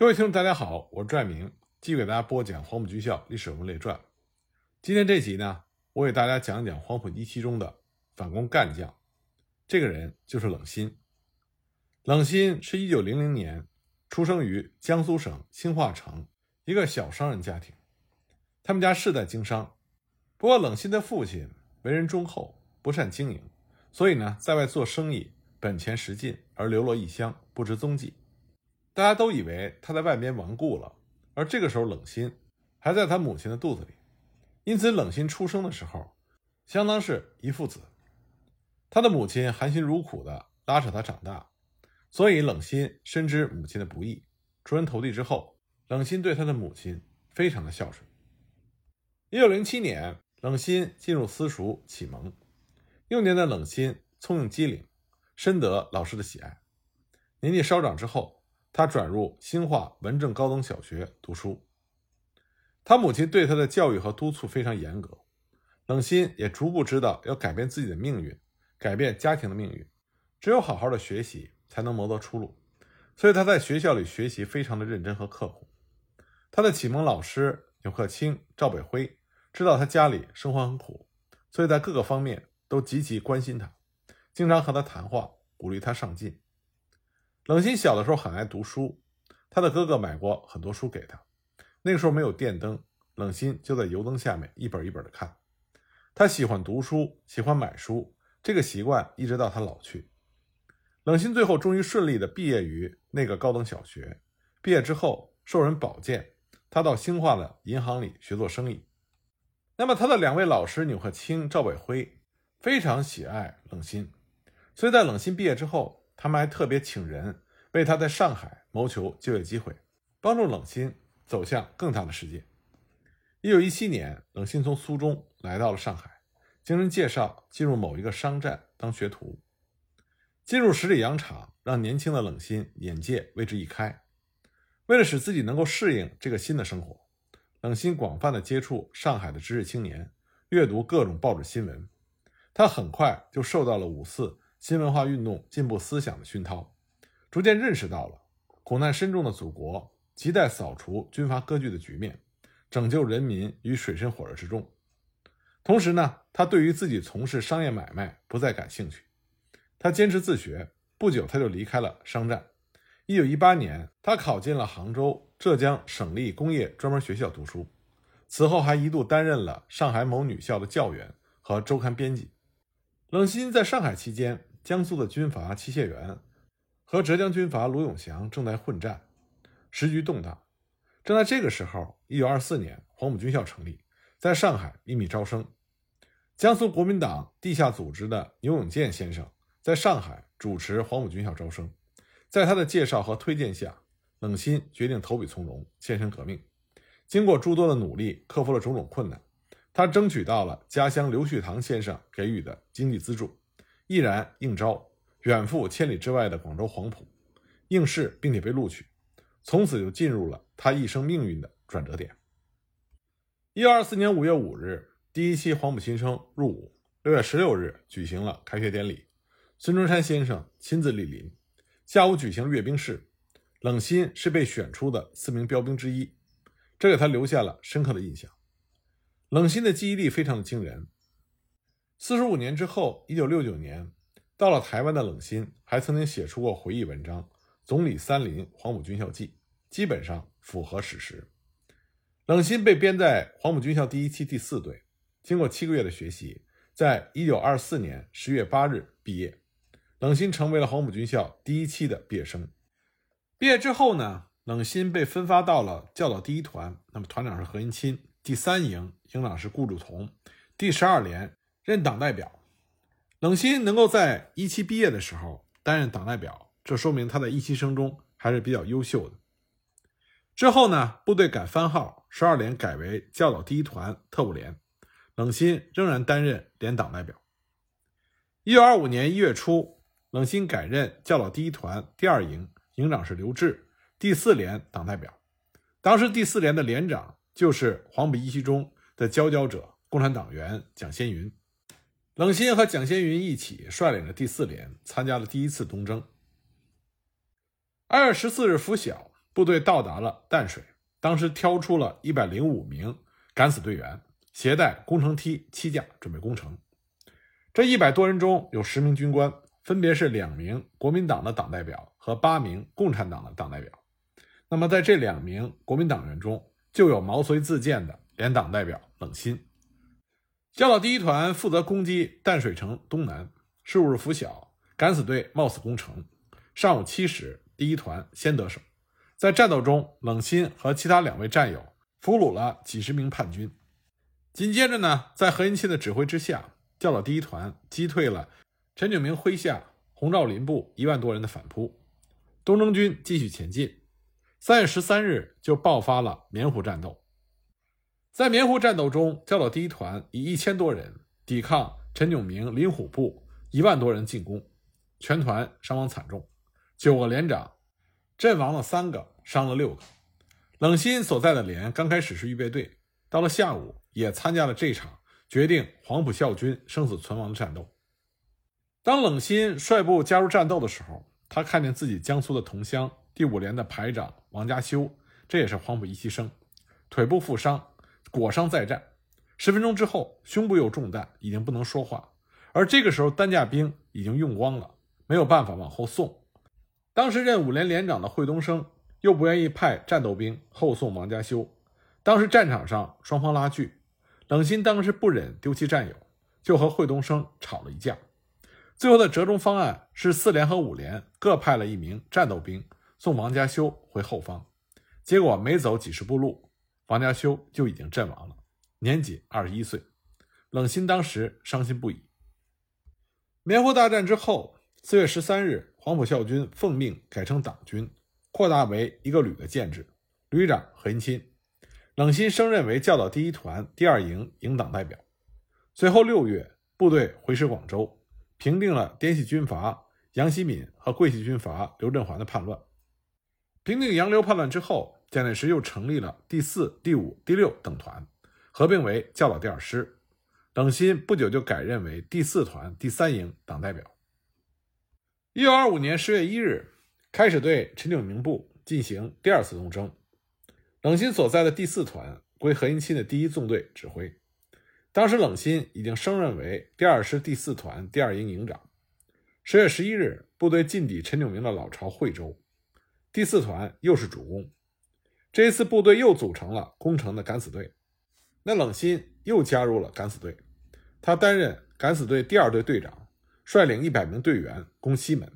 各位听众，大家好，我是拽明，继续给大家播讲《黄埔军校历史人物列传》。今天这集呢，我给大家讲讲黄埔一期中的反攻干将，这个人就是冷心。冷心是一九零零年出生于江苏省兴化城一个小商人家庭，他们家世代经商。不过，冷心的父亲为人忠厚，不善经营，所以呢，在外做生意本钱食尽，而流落异乡，不知踪迹。大家都以为他在外边亡故了，而这个时候冷心还在他母亲的肚子里，因此冷心出生的时候，相当是一父子。他的母亲含辛茹苦的拉扯他长大，所以冷心深知母亲的不易。出人头地之后，冷心对他的母亲非常的孝顺。一九零七年，冷心进入私塾启蒙，幼年的冷心聪明机灵，深得老师的喜爱。年纪稍长之后，他转入新化文正高等小学读书，他母亲对他的教育和督促非常严格，冷心也逐步知道要改变自己的命运，改变家庭的命运，只有好好的学习才能谋得出路，所以他在学校里学习非常的认真和刻苦。他的启蒙老师纽克清、赵北辉知道他家里生活很苦，所以在各个方面都极其关心他，经常和他谈话，鼓励他上进。冷心小的时候很爱读书，他的哥哥买过很多书给他。那个时候没有电灯，冷心就在油灯下面一本一本的看。他喜欢读书，喜欢买书，这个习惯一直到他老去。冷心最后终于顺利的毕业于那个高等小学。毕业之后受人保荐，他到兴化的银行里学做生意。那么他的两位老师纽克清、赵伟辉非常喜爱冷心，所以在冷心毕业之后。他们还特别请人为他在上海谋求就业机会，帮助冷心走向更大的世界。一九一七年，冷心从苏中来到了上海，经人介绍进入某一个商站当学徒。进入十里洋场，让年轻的冷心眼界为之一开。为了使自己能够适应这个新的生活，冷心广泛的接触上海的知识青年，阅读各种报纸新闻。他很快就受到了五四。新文化运动进步思想的熏陶，逐渐认识到了苦难深重的祖国亟待扫除军阀割据的局面，拯救人民于水深火热之中。同时呢，他对于自己从事商业买卖不再感兴趣，他坚持自学。不久，他就离开了商战。一九一八年，他考进了杭州浙江省立工业专门学校读书，此后还一度担任了上海某女校的教员和周刊编辑。冷心在上海期间。江苏的军阀戚燮元和浙江军阀卢永祥正在混战，时局动荡。正在这个时候，一九二四年，黄埔军校成立，在上海秘密招生。江苏国民党地下组织的牛永健先生在上海主持黄埔军校招生，在他的介绍和推荐下，冷心决定投笔从戎，献身革命。经过诸多的努力，克服了种种困难，他争取到了家乡刘旭堂先生给予的经济资助。毅然应招，远赴千里之外的广州黄埔应试，并且被录取，从此就进入了他一生命运的转折点。一二四年五月五日，第一期黄埔新生入伍。六月十六日举行了开学典礼，孙中山先生亲自莅临。下午举行阅兵式，冷心是被选出的四名标兵之一，这给他留下了深刻的印象。冷心的记忆力非常的惊人。四十五年之后，一九六九年，到了台湾的冷心还曾经写出过回忆文章《总理三林黄埔军校记》，基本上符合史实。冷心被编在黄埔军校第一期第四队，经过七个月的学习，在一九二四年十月八日毕业。冷心成为了黄埔军校第一期的毕业生。毕业之后呢，冷心被分发到了教导第一团，那么团长是何应钦，第三营营长是顾祝同，第十二连。任党代表，冷心能够在一期毕业的时候担任党代表，这说明他在一期生中还是比较优秀的。之后呢，部队改番号，十二连改为教导第一团特务连，冷心仍然担任连党代表。一九二五年一月初，冷心改任教导第一团第二营，营长是刘志，第四连党代表。当时第四连的连长就是黄埔一期中的佼佼者，共产党员蒋先云。冷心和蒋先云一起率领着第四连参加了第一次东征。二月十四日拂晓，部队到达了淡水，当时挑出了一百零五名敢死队员，携带工程梯七架，准备攻城。这一百多人中有十名军官，分别是两名国民党的党代表和八名共产党的党代表。那么在这两名国民党员中，就有毛遂自荐的连党代表冷心。教导第一团负责攻击淡水城东南。十五日拂晓，敢死队冒死攻城。上午七时，第一团先得手。在战斗中，冷心和其他两位战友俘虏了几十名叛军。紧接着呢，在何应钦的指挥之下，教导第一团击退了陈炯明麾下洪兆麟部一万多人的反扑。东征军继续前进。三月十三日就爆发了棉湖战斗。在棉湖战斗中，教导第一团以一千多人抵抗陈炯明、林虎部一万多人进攻，全团伤亡惨重，九个连长阵亡了三个，伤了六个。冷心所在的连刚开始是预备队，到了下午也参加了这场决定黄埔校军生死存亡的战斗。当冷心率部加入战斗的时候，他看见自己江苏的同乡第五连的排长王家修，这也是黄埔一期生，腿部负伤。裹伤再战，十分钟之后，胸部又中弹，已经不能说话。而这个时候，担架兵已经用光了，没有办法往后送。当时任五连连长的惠东升又不愿意派战斗兵后送王家修。当时战场上双方拉锯，冷心当时不忍丢弃战友，就和惠东升吵了一架。最后的折中方案是四连和五连各派了一名战斗兵送王家修回后方。结果没走几十步路。王家修就已经阵亡了，年仅二十一岁。冷心当时伤心不已。棉湖大战之后，四月十三日，黄埔校军奉命改成党军，扩大为一个旅的建制，旅长何应钦。冷心升任为教导第一团第二营营党代表。随后六月，部队回师广州，平定了滇系军阀杨希敏和桂系军阀刘振环的叛乱。平定杨刘叛乱之后。蒋介石又成立了第四、第五、第六等团，合并为教导第二师。冷心不久就改任为第四团第三营党代表。一九二五年十月一日，开始对陈炯明部进行第二次东征。冷心所在的第四团归何应钦的第一纵队指挥。当时冷心已经升任为第二师第四团第二营营长。十月十一日，部队进抵陈炯明的老巢惠州，第四团又是主攻。这一次，部队又组成了攻城的敢死队。那冷心又加入了敢死队，他担任敢死队第二队队长，率领一百名队员攻西门。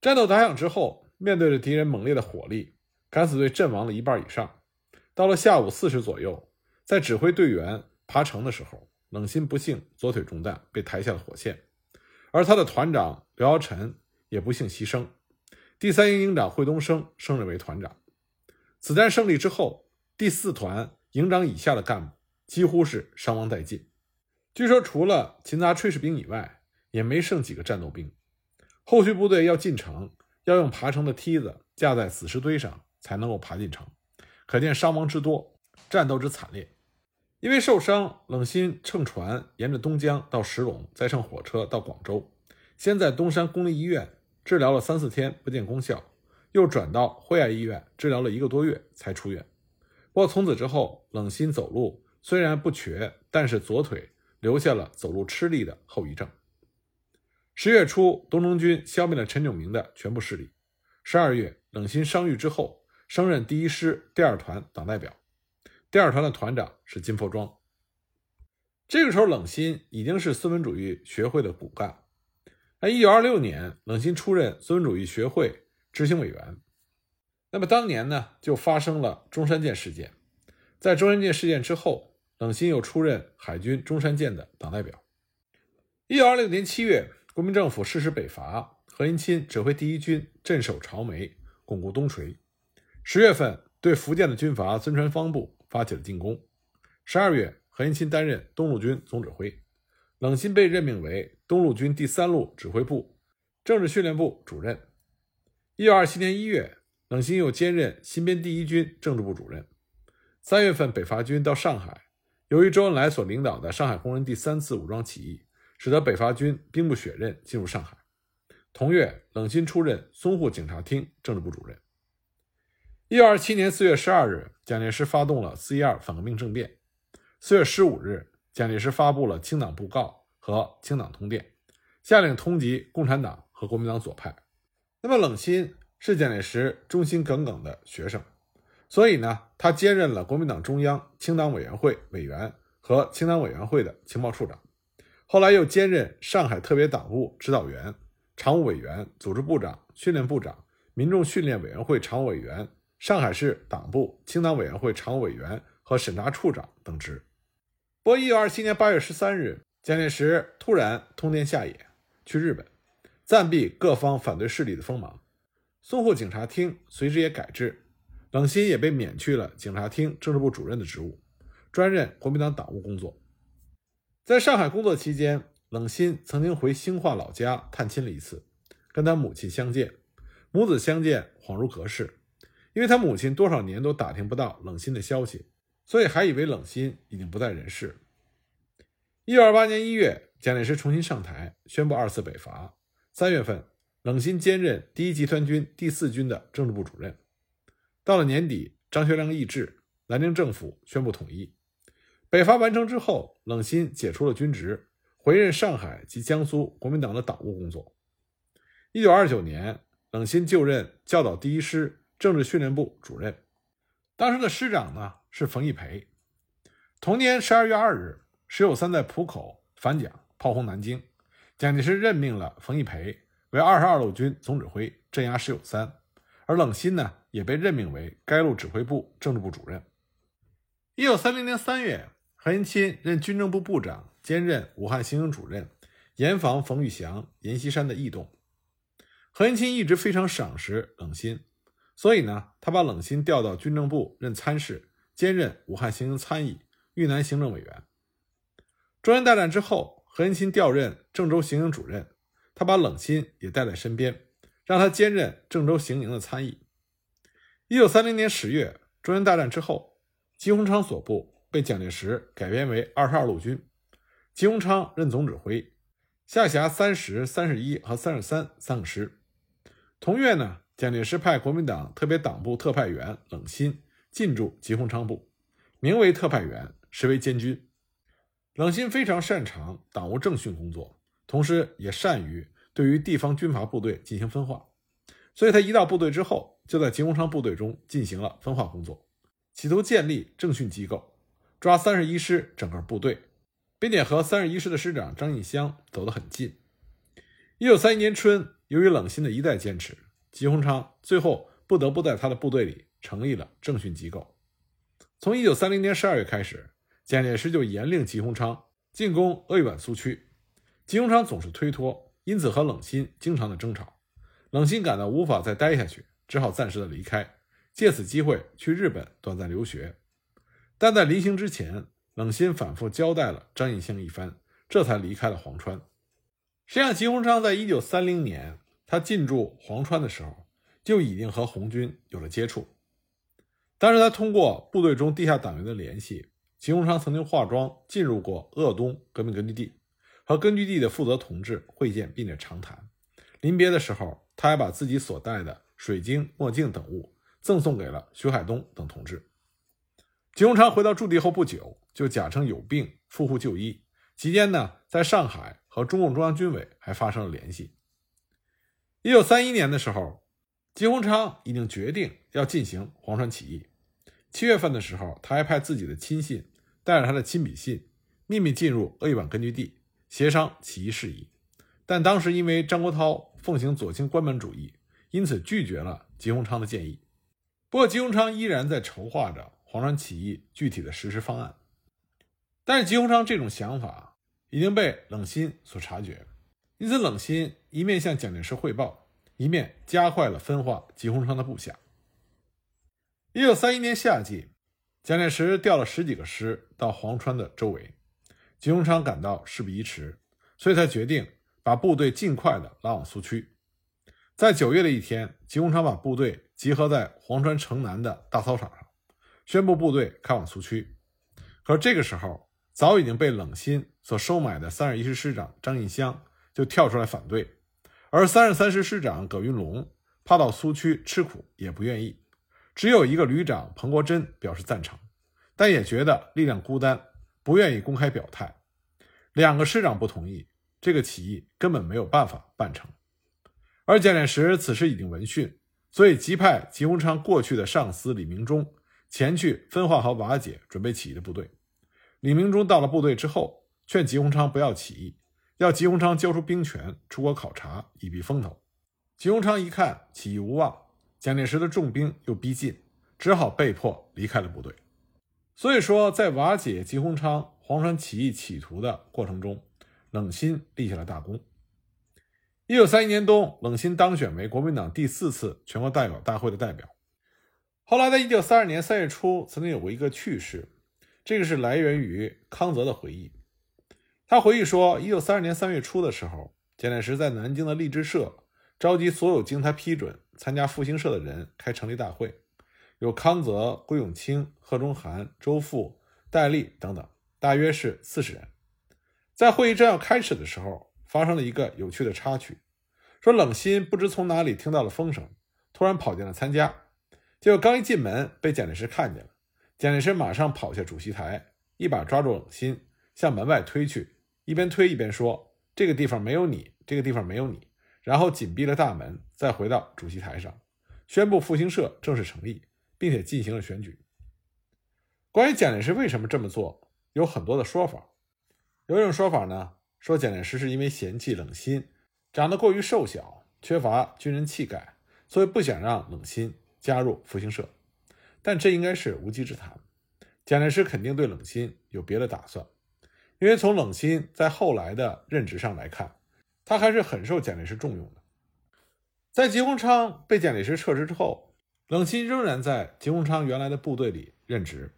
战斗打响之后，面对着敌人猛烈的火力，敢死队阵亡了一半以上。到了下午四时左右，在指挥队员爬城的时候，冷心不幸左腿中弹，被抬下了火线，而他的团长刘尧臣也不幸牺牲。第三营营长惠东升升任为团长。此战胜利之后，第四团营长以下的干部几乎是伤亡殆尽。据说，除了勤杂炊事兵以外，也没剩几个战斗兵。后续部队要进城，要用爬城的梯子架在死尸堆上才能够爬进城，可见伤亡之多，战斗之惨烈。因为受伤，冷心乘船沿着东江到石龙，再乘火车到广州，先在东山公立医院治疗了三四天，不见功效。又转到惠爱医院治疗了一个多月才出院。不过从此之后，冷心走路虽然不瘸，但是左腿留下了走路吃力的后遗症。十月初，东征军消灭了陈炯明的全部势力。十二月，冷心伤愈之后，升任第一师第二团党代表。第二团的团长是金佛庄。这个时候，冷心已经是孙文主义学会的骨干。那一九二六年，冷心出任孙文主义学会。执行委员，那么当年呢，就发生了中山舰事件。在中山舰事件之后，冷心又出任海军中山舰的党代表。一九二六年七月，国民政府实施北伐，何应钦指挥第一军镇守潮梅，巩固东陲。十月份，对福建的军阀孙传芳部发起了进攻。十二月，何应钦担任东路军总指挥，冷心被任命为东路军第三路指挥部政治训练部主任。一九二七年一月，冷心又兼任新编第一军政治部主任。三月份，北伐军到上海，由于周恩来所领导的上海工人第三次武装起义，使得北伐军兵不血刃进入上海。同月，冷心出任淞沪警察厅政治部主任。一九二七年四月十二日，蒋介石发动了四一二反革命政变。四月十五日，蒋介石发布了清党布告和清党通电，下令通缉共产党和国民党左派。那么，冷心是蒋介石忠心耿耿的学生，所以呢，他兼任了国民党中央清党委员会委员和清党委员会的情报处长，后来又兼任上海特别党务指导员、常务委员、组织部长、训练部长、民众训练委员会常务委员。上海市党部清党委员会常务委员和审查处长等职。不过，一九二七年八月十三日，蒋介石突然通电下野，去日本，暂避各方反对势力的锋芒。淞沪警察厅随之也改制，冷心也被免去了警察厅政治部主任的职务，专任国民党党务工作。在上海工作期间，冷心曾经回兴化老家探亲了一次，跟他母亲相见，母子相见恍如隔世。因为他母亲多少年都打听不到冷心的消息，所以还以为冷心已经不在人世。一九二八年一月，蒋介石重新上台，宣布二次北伐。三月份，冷心兼任第一集团军第四军的政治部主任。到了年底，张学良易帜，南京政府宣布统一。北伐完成之后，冷心解除了军职，回任上海及江苏国民党的党务工作。一九二九年，冷心就任教导第一师。政治训练部主任，当时的师长呢是冯玉培。同年十二月二日，石友三在浦口反蒋，炮轰南京。蒋介石任命了冯玉培为二十二路军总指挥，镇压石友三，而冷心呢也被任命为该路指挥部政治部主任。一九三零年三月，何应钦任军政部部长，兼任武汉行营主任，严防冯玉祥、阎锡山的异动。何应钦一直非常赏识冷心。所以呢，他把冷心调到军政部任参事，兼任武汉行营参议、豫南行政委员。中原大战之后，何应钦调任郑州行营主任，他把冷心也带在身边，让他兼任郑州行营的参议。一九三零年十月，中原大战之后，吉鸿昌所部被蒋介石改编为二十二路军，吉鸿昌任总指挥，下辖三十三十一和三十三三个师。同月呢。蒋介石派国民党特别党部特派员冷心进驻吉鸿昌部，名为特派员，实为监军。冷心非常擅长党务政训工作，同时也善于对于地方军阀部队进行分化，所以他一到部队之后，就在吉鸿昌部队中进行了分化工作，企图建立政训机构，抓三十一师整个部队，并且和三十一师的师长张印湘走得很近。一九三一年春，由于冷心的一再坚持。吉鸿昌最后不得不在他的部队里成立了政训机构。从一九三零年十二月开始，蒋介石就严令吉鸿昌进攻鄂豫皖苏区，吉鸿昌总是推脱，因此和冷心经常的争吵。冷心感到无法再待下去，只好暂时的离开，借此机会去日本短暂留学。但在临行之前，冷心反复交代了张应湘一番，这才离开了黄川。实际上，吉鸿昌在一九三零年。他进驻黄川的时候，就已经和红军有了接触。当时他通过部队中地下党员的联系，吉鸿昌曾经化妆进入过鄂东革命根据地，和根据地的负责同志会见，并且长谈。临别的时候，他还把自己所带的水晶、墨镜等物赠送给了徐海东等同志。吉鸿昌回到驻地后不久，就假称有病赴沪就医，期间呢，在上海和中共中央军委还发生了联系。一九三一年的时候，吉鸿昌已经决定要进行黄川起义。七月份的时候，他还派自己的亲信带着他的亲笔信，秘密进入鄂豫皖根据地协商起义事宜。但当时因为张国焘奉行左倾关门主义，因此拒绝了吉鸿昌的建议。不过，吉鸿昌依然在筹划着黄川起义具体的实施方案。但是，吉鸿昌这种想法已经被冷心所察觉。因此，冷心一面向蒋介石汇报，一面加快了分化吉鸿昌的部下。一九三一年夏季，蒋介石调了十几个师到黄川的周围，吉鸿昌感到事不宜迟，所以他决定把部队尽快的拉往苏区。在九月的一天，吉鸿昌把部队集合在黄川城南的大操场上，宣布部队开往苏区。可这个时候，早已经被冷心所收买的三十一师师长张印湘。就跳出来反对，而三十三师师长葛云龙怕到苏区吃苦，也不愿意，只有一个旅长彭国珍表示赞成，但也觉得力量孤单，不愿意公开表态。两个师长不同意，这个起义根本没有办法办成。而蒋介石此时已经闻讯，所以急派吉鸿昌过去的上司李明忠前去分化和瓦解准备起义的部队。李明忠到了部队之后，劝吉鸿昌不要起义，要吉鸿昌交出兵权，出国考察，以避风头。吉鸿昌一看起义无望，蒋介石的重兵又逼近，只好被迫离开了部队。所以说，在瓦解吉鸿昌黄川起义企图的过程中，冷心立下了大功。一九三一年冬，冷心当选为国民党第四次全国代表大会的代表。后来，在一九三二年三月初，曾经有过一个趣事，这个是来源于康泽的回忆。他回忆说，一九三二年三月初的时候，蒋介石在南京的励志社召集所有经他批准参加复兴社的人开成立大会，有康泽、桂永清、贺中涵、周富、戴笠等等，大约是四十人。在会议正要开始的时候，发生了一个有趣的插曲，说冷心不知从哪里听到了风声，突然跑进了参加，结果刚一进门被蒋介石看见了，蒋介石马上跑下主席台，一把抓住冷心，向门外推去，一边推一边说：“这个地方没有你，这个地方没有你。”然后紧闭了大门，再回到主席台上，宣布复兴社正式成立，并且进行了选举。关于蒋介石为什么这么做，有很多的说法，有一种说法呢。说蒋介石是因为嫌弃冷心长得过于瘦小，缺乏军人气概，所以不想让冷心加入复兴社。但这应该是无稽之谈。蒋介石肯定对冷心有别的打算，因为从冷心在后来的任职上来看，他还是很受蒋介石重用的。在吉鸿昌被蒋介石撤职之后，冷心仍然在吉鸿昌原来的部队里任职，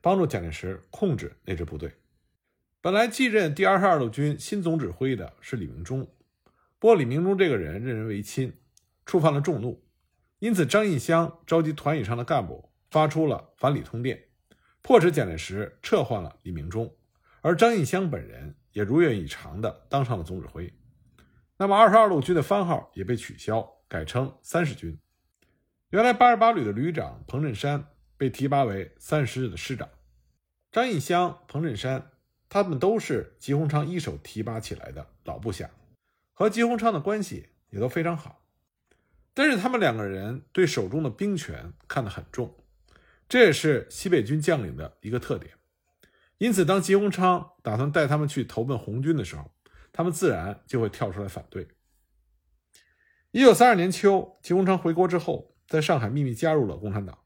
帮助蒋介石控制那支部队。本来继任第二十二路军新总指挥的是李明忠，不过李明忠这个人任人唯亲，触犯了众怒，因此张印湘召集团以上的干部发出了反李通电，迫使蒋介石撤换了李明忠，而张印湘本人也如愿以偿的当上了总指挥。那么二十二路军的番号也被取消，改称三十军。原来八十八旅的旅长彭振山被提拔为三十师的师长，张印湘、彭振山。他们都是吉鸿昌一手提拔起来的老部下，和吉鸿昌的关系也都非常好。但是他们两个人对手中的兵权看得很重，这也是西北军将领的一个特点。因此，当吉鸿昌打算带他们去投奔红军的时候，他们自然就会跳出来反对。一九三二年秋，吉鸿昌回国之后，在上海秘密加入了共产党。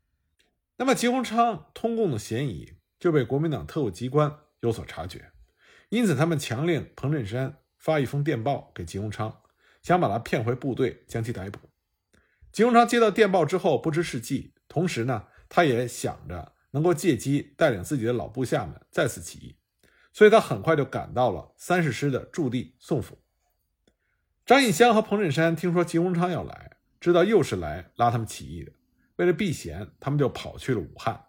那么，吉鸿昌通共的嫌疑就被国民党特务机关。有所察觉，因此他们强令彭振山发一封电报给吉鸿昌，想把他骗回部队，将其逮捕。吉鸿昌接到电报之后不知是计，同时呢，他也想着能够借机带领自己的老部下们再次起义，所以他很快就赶到了三十师的驻地宋府。张印香和彭振山听说吉鸿昌要来，知道又是来拉他们起义的，为了避嫌，他们就跑去了武汉。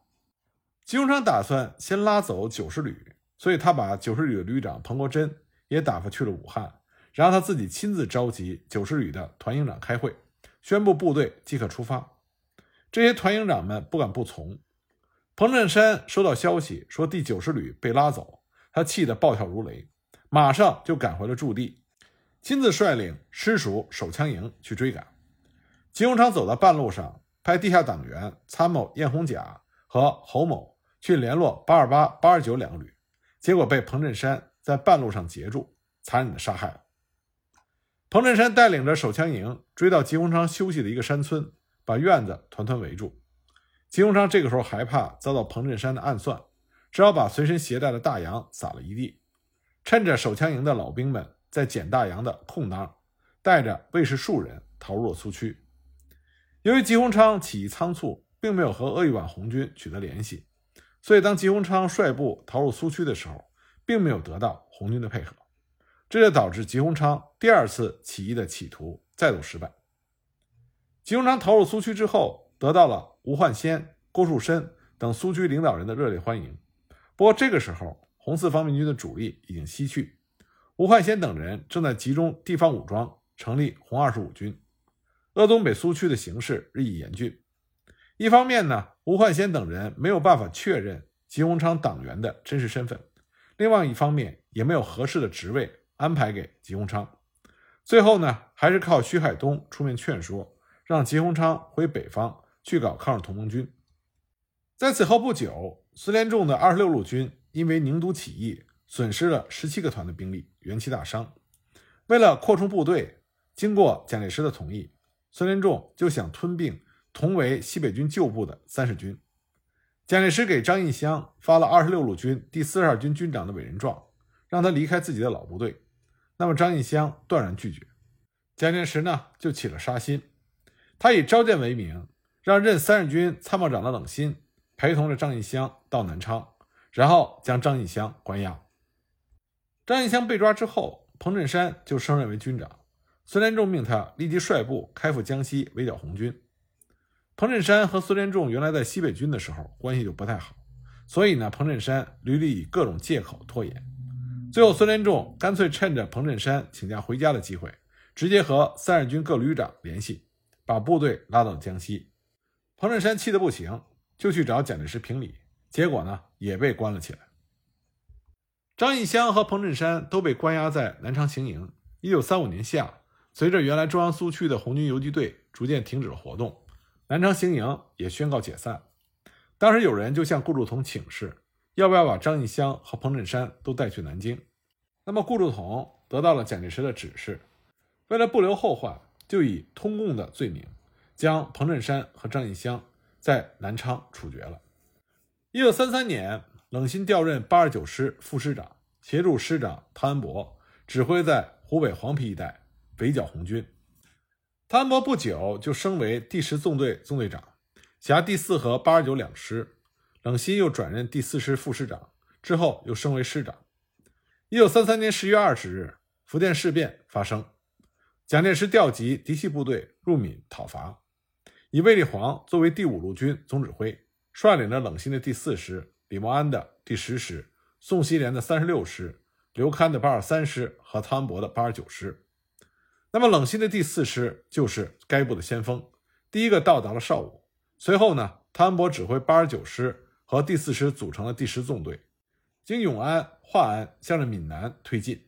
吉鸿昌打算先拉走九十旅。所以他把九十旅的旅长彭国珍也打发去了武汉，然后他自己亲自召集九十旅的团营长开会，宣布部队即可出发。这些团营长们不敢不从。彭振山收到消息说第九十旅被拉走，他气得暴跳如雷，马上就赶回了驻地，亲自率领师属手枪营去追赶。吉鸿昌走到半路上，派地下党员参谋燕红甲和侯某去联络八二八、八二九两个旅。结果被彭振山在半路上截住，残忍的杀害了。彭振山带领着手枪营追到吉鸿昌休息的一个山村，把院子团团围住。吉鸿昌这个时候害怕遭到彭振山的暗算，只好把随身携带的大洋撒了一地，趁着手枪营的老兵们在捡大洋的空当，带着卫士数人逃入了苏区。由于吉鸿昌起义仓促，并没有和鄂豫皖红军取得联系。所以，当吉鸿昌率部逃入苏区的时候，并没有得到红军的配合，这就导致吉鸿昌第二次起义的企图再度失败。吉鸿昌逃入苏区之后，得到了吴焕先、郭树深等苏区领导人的热烈欢迎。不过，这个时候红四方面军的主力已经西去，吴焕先等人正在集中地方武装，成立红二十五军。鄂东北苏区的形势日益严峻。一方面呢，吴焕先等人没有办法确认吉鸿昌党员的真实身份；另外一方面，也没有合适的职位安排给吉鸿昌。最后呢，还是靠徐海东出面劝说，让吉鸿昌回北方去搞抗日同盟军。在此后不久，孙连仲的二十六路军因为宁都起义，损失了十七个团的兵力，元气大伤。为了扩充部队，经过蒋介石的同意，孙连仲就想吞并同为西北军旧部的三十军。蒋介石给张印湘发了二十六路军第四十二军军长的委任状，让他离开自己的老部队。那么张印湘断然拒绝。蒋介石呢就起了杀心，他以召见为名，让任三十军参谋长的冷心陪同着张印湘到南昌，然后将张应湘关押。张应湘被抓之后，彭振山就升任为军长，孙连仲命他立即率部开赴江西围剿红军。彭振山和孙连仲原来在西北军的时候关系就不太好，所以呢，彭振山屡屡以各种借口拖延。最后，孙连仲干脆趁着彭振山请假回家的机会。直接和三十军各旅长联系，把部队拉到江西。彭振山气得不行，就去找蒋介石评理，结果呢也被关了起来。张应湘和彭振山都被关押在南昌行营。一九三五年夏，随着原来中央苏区的红军游击队逐渐停止了活动，南昌行营也宣告解散。当时有人就向顾祝同请示，要不要把张应湘和彭振山都带去南京？那么顾祝同得到了蒋介石的指示。为了不留后患，就以通共的罪名，将彭振山和张应湘在南昌处决了。一九三三年，冷心调任八十九师副师长，协助师长汤恩伯指挥在湖北黄陂一带围剿红军。汤恩伯不久就升为第十纵队纵队长，辖第四和八十九两师。冷心又转任第四师副师长，之后又升为师长。一九三三年十月二十日，福建事变发生。蒋介石调集嫡系部队入闽讨伐，以卫立煌作为第五路军总指挥，率领着冷心的第四师、李默安的第十师、宋希濂的三十六师、刘戡的八十三师和汤恩伯的八十九师。那么，冷心的第四师就是该部的先锋，第一个到达了邵武。随后呢，汤恩伯指挥八十九师和第四师组成了第十纵队，经永安、华安，向着闽南推进。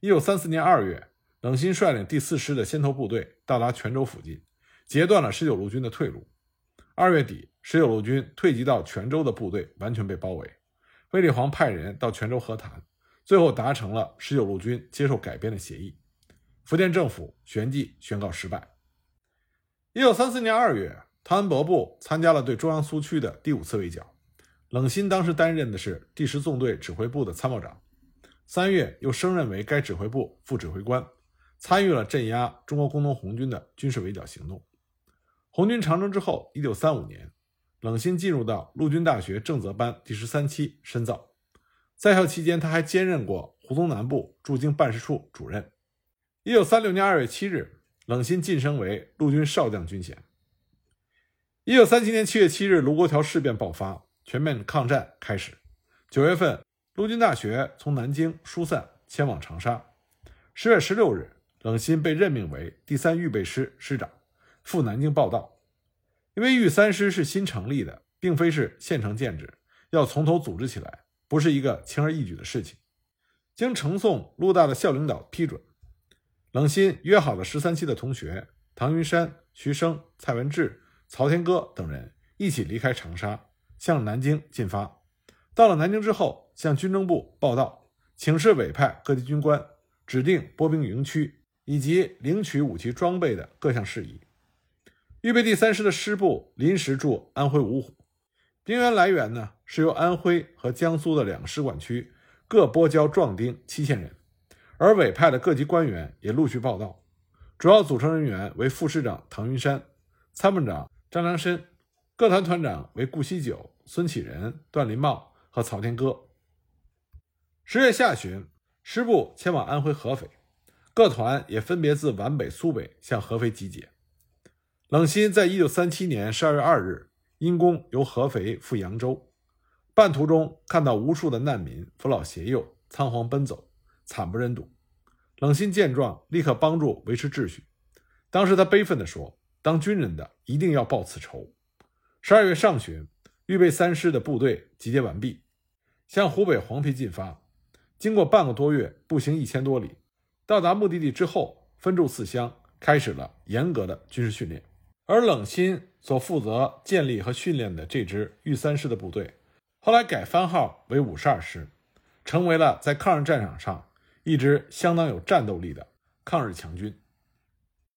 一九三四年二月。冷心率领第四师的先头部队到达泉州附近，截断了十九路军的退路。二月底，十九路军退集到泉州的部队完全被包围。卫立煌派人到泉州和谈，最后达成了十九路军接受改编的协议。福建政府旋即宣告失败。一九三四年二月，汤恩伯部参加了对中央苏区的第五次围剿。冷心当时担任的是第十纵队指挥部的参谋长，三月又升任为该指挥部副指挥官。参与了镇压中国工农红军的军事围剿行动。红军长征之后，一九三五年，冷心进入到陆军大学正则班第十三期深造。在校期间，他还兼任过湖东南部驻京办事处主任。一九三六年二月七日，冷心晋升为陆军少将军衔。一九三七年七月七日，卢沟桥事变爆发，全面抗战开始。九月份，陆军大学从南京疏散迁往长沙。十月十六日。冷心被任命为第三预备师师长，赴南京报道。因为豫三师是新成立的，并非是现成建制，要从头组织起来，不是一个轻而易举的事情。经呈送陆大的校领导批准，冷心约好了十三期的同学唐云山、徐生、蔡文志、曹天歌等人一起离开长沙，向南京进发。到了南京之后，向军政部报到，请示委派各级军官，指定拨兵营区。以及领取武器装备的各项事宜。预备第三师的师部临时驻安徽芜湖，兵员来源呢是由安徽和江苏的两个师管区各拨交壮丁七千人，而委派的各级官员也陆续报到。主要组成人员为副师长唐云山、参谋长张良申，各团团长为顾锡九、孙启仁、段林茂和曹天歌。十月下旬，师部前往安徽合肥。各团也分别自皖北、苏北向合肥集结。冷心在一九三七年十二月二日因公由合肥赴扬州，半途中看到无数的难民扶老携幼仓皇奔走，惨不忍睹。冷心见状，立刻帮助维持秩序。当时他悲愤地说：“当军人的一定要报此仇。”十二月上旬，预备三师的部队集结完毕，向湖北黄陂进发。经过半个多月，步行一千多里，到达目的地之后，分驻四乡，开始了严格的军事训练。而冷心所负责建立和训练的这支豫三师的部队，后来改番号为五十二师，成为了在抗日战场上一支相当有战斗力的抗日强军。